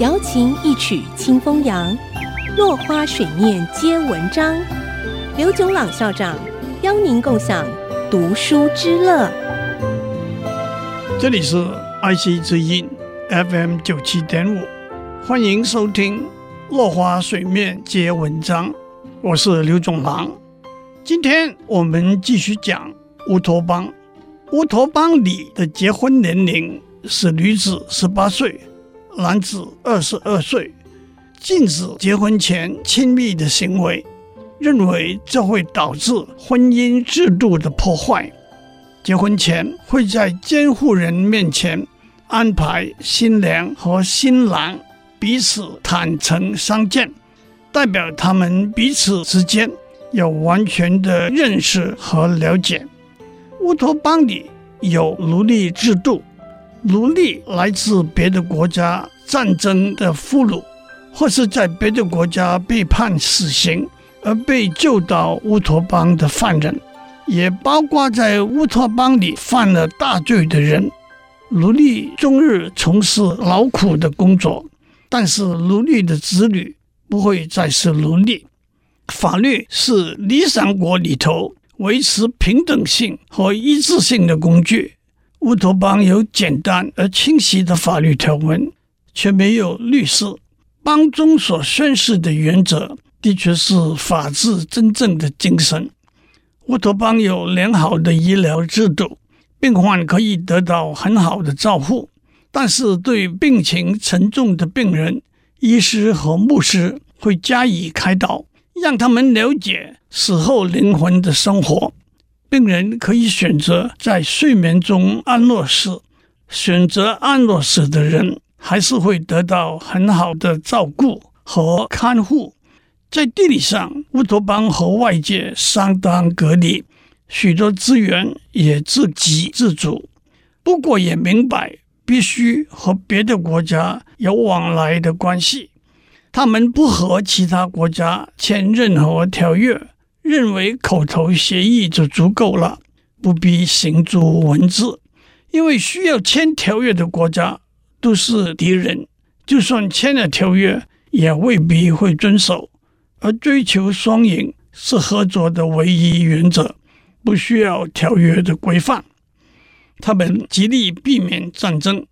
瑶琴一曲清风扬，落花水面皆文章。刘炯朗校长邀您共享读书之乐。这里是 IC 之音 FM 九七点五，欢迎收听《落花水面皆文章》，我是刘炯朗。今天我们继续讲乌托邦。乌托邦里的结婚年龄是女子十八岁，男子二十二岁，禁止结婚前亲密的行为，认为这会导致婚姻制度的破坏。结婚前会在监护人面前安排新娘和新郎彼此坦诚相见，代表他们彼此之间有完全的认识和了解。乌托邦里有奴隶制度，奴隶来自别的国家战争的俘虏，或是在别的国家被判死刑而被救到乌托邦的犯人，也包括在乌托邦里犯了大罪的人。奴隶终日从事劳苦的工作，但是奴隶的子女不会再是奴隶。法律是理想国里头。维持平等性和一致性的工具。乌托邦有简单而清晰的法律条文，却没有律师。邦中所宣示的原则，的确是法治真正的精神。乌托邦有良好的医疗制度，病患可以得到很好的照护，但是对病情沉重的病人，医师和牧师会加以开导。让他们了解死后灵魂的生活。病人可以选择在睡眠中安乐死，选择安乐死的人还是会得到很好的照顾和看护。在地理上，乌托邦和外界相当隔离，许多资源也自给自足。不过也明白必须和别的国家有往来的关系。他们不和其他国家签任何条约，认为口头协议就足够了，不必行诸文字。因为需要签条约的国家都是敌人，就算签了条约，也未必会遵守。而追求双赢是合作的唯一原则，不需要条约的规范。他们极力避免战争。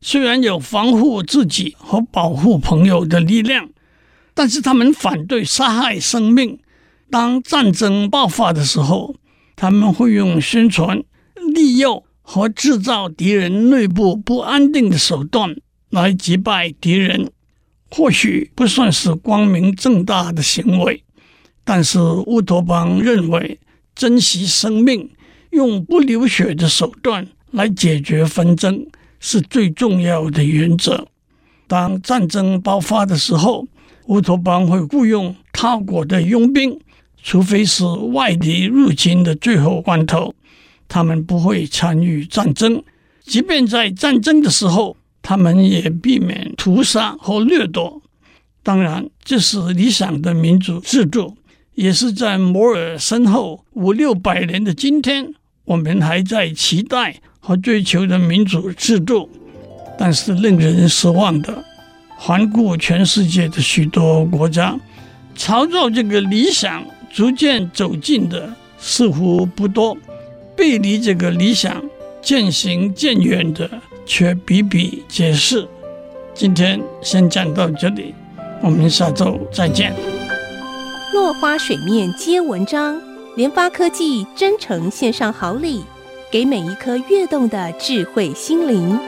虽然有防护自己和保护朋友的力量，但是他们反对杀害生命。当战争爆发的时候，他们会用宣传、利诱和制造敌人内部不安定的手段来击败敌人。或许不算是光明正大的行为，但是乌托邦认为珍惜生命，用不流血的手段来解决纷争。是最重要的原则。当战争爆发的时候，乌托邦会雇佣他国的佣兵，除非是外敌入侵的最后关头，他们不会参与战争。即便在战争的时候，他们也避免屠杀和掠夺。当然，这是理想的民主制度，也是在摩尔身后五六百年的今天，我们还在期待。和追求的民主制度，但是令人失望的，环顾全世界的许多国家，朝着这个理想逐渐走近的似乎不多，背离这个理想渐行渐远的却比比皆是。今天先讲到这里，我们下周再见。落花水面皆文章，联发科技真诚献上好礼。给每一颗跃动的智慧心灵。